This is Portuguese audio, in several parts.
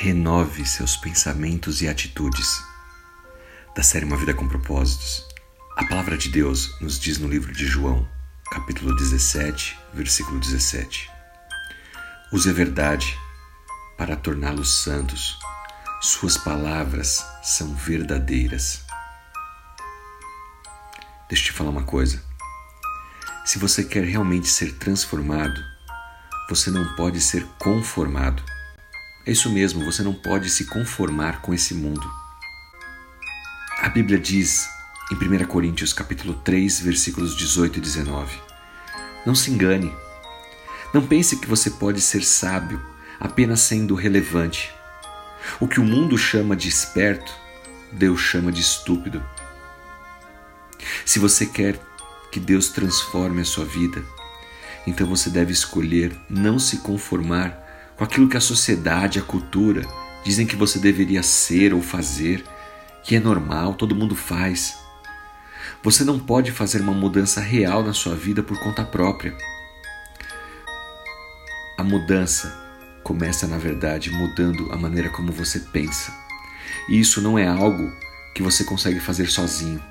renove seus pensamentos e atitudes. Da série Uma Vida com Propósitos, a palavra de Deus nos diz no livro de João, capítulo 17, versículo 17: Use a verdade para torná-los santos, suas palavras são verdadeiras. Deixa eu te falar uma coisa. Se você quer realmente ser transformado, você não pode ser conformado. É isso mesmo, você não pode se conformar com esse mundo. A Bíblia diz em 1 Coríntios capítulo 3, versículos 18 e 19: Não se engane. Não pense que você pode ser sábio apenas sendo relevante. O que o mundo chama de esperto, Deus chama de estúpido. Se você quer que Deus transforme a sua vida, então você deve escolher não se conformar com aquilo que a sociedade, a cultura dizem que você deveria ser ou fazer, que é normal, todo mundo faz. Você não pode fazer uma mudança real na sua vida por conta própria. A mudança começa, na verdade, mudando a maneira como você pensa. E isso não é algo que você consegue fazer sozinho.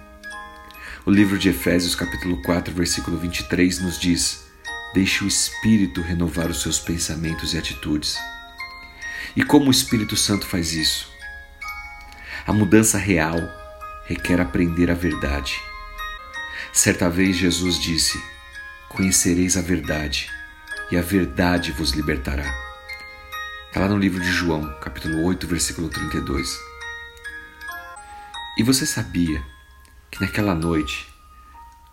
O livro de Efésios, capítulo 4, versículo 23 nos diz: Deixe o Espírito renovar os seus pensamentos e atitudes. E como o Espírito Santo faz isso? A mudança real requer aprender a verdade. Certa vez Jesus disse: Conhecereis a verdade, e a verdade vos libertará. Está lá no livro de João, capítulo 8, versículo 32. E você sabia que naquela noite,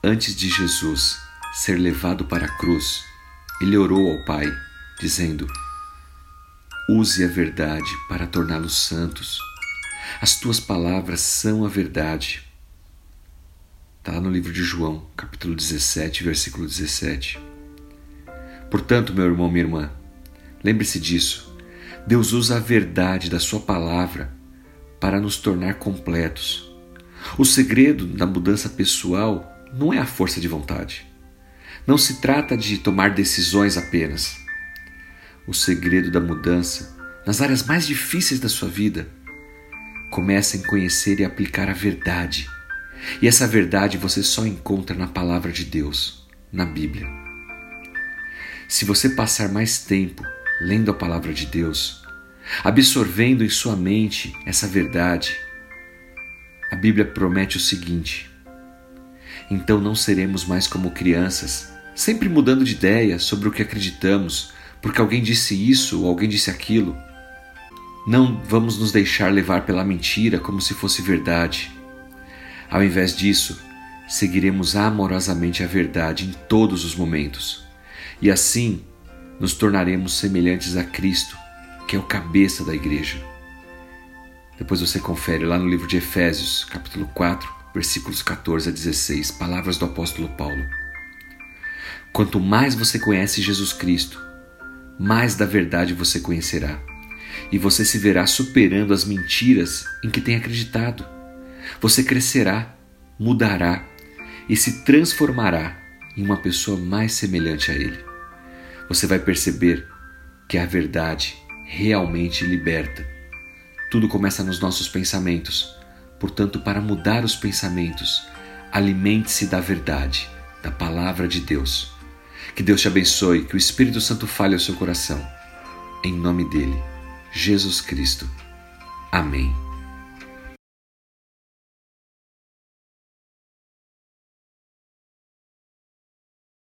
antes de Jesus ser levado para a cruz, ele orou ao Pai, dizendo: Use a verdade para torná-los santos. As tuas palavras são a verdade. Está lá no livro de João, capítulo 17, versículo 17. Portanto, meu irmão, minha irmã, lembre-se disso. Deus usa a verdade da Sua palavra para nos tornar completos. O segredo da mudança pessoal não é a força de vontade. Não se trata de tomar decisões apenas. O segredo da mudança, nas áreas mais difíceis da sua vida, começa em conhecer e aplicar a verdade. E essa verdade você só encontra na palavra de Deus, na Bíblia. Se você passar mais tempo lendo a palavra de Deus, absorvendo em sua mente essa verdade, a Bíblia promete o seguinte: então não seremos mais como crianças sempre mudando de ideia sobre o que acreditamos, porque alguém disse isso ou alguém disse aquilo. Não vamos nos deixar levar pela mentira como se fosse verdade. Ao invés disso, seguiremos amorosamente a verdade em todos os momentos. E assim nos tornaremos semelhantes a Cristo, que é o cabeça da igreja. Depois você confere lá no livro de Efésios, capítulo 4, versículos 14 a 16, palavras do apóstolo Paulo. Quanto mais você conhece Jesus Cristo, mais da verdade você conhecerá, e você se verá superando as mentiras em que tem acreditado. Você crescerá, mudará e se transformará em uma pessoa mais semelhante a Ele. Você vai perceber que a verdade realmente liberta. Tudo começa nos nossos pensamentos. Portanto, para mudar os pensamentos, alimente-se da verdade, da palavra de Deus. Que Deus te abençoe, que o Espírito Santo fale ao seu coração. Em nome dele, Jesus Cristo. Amém.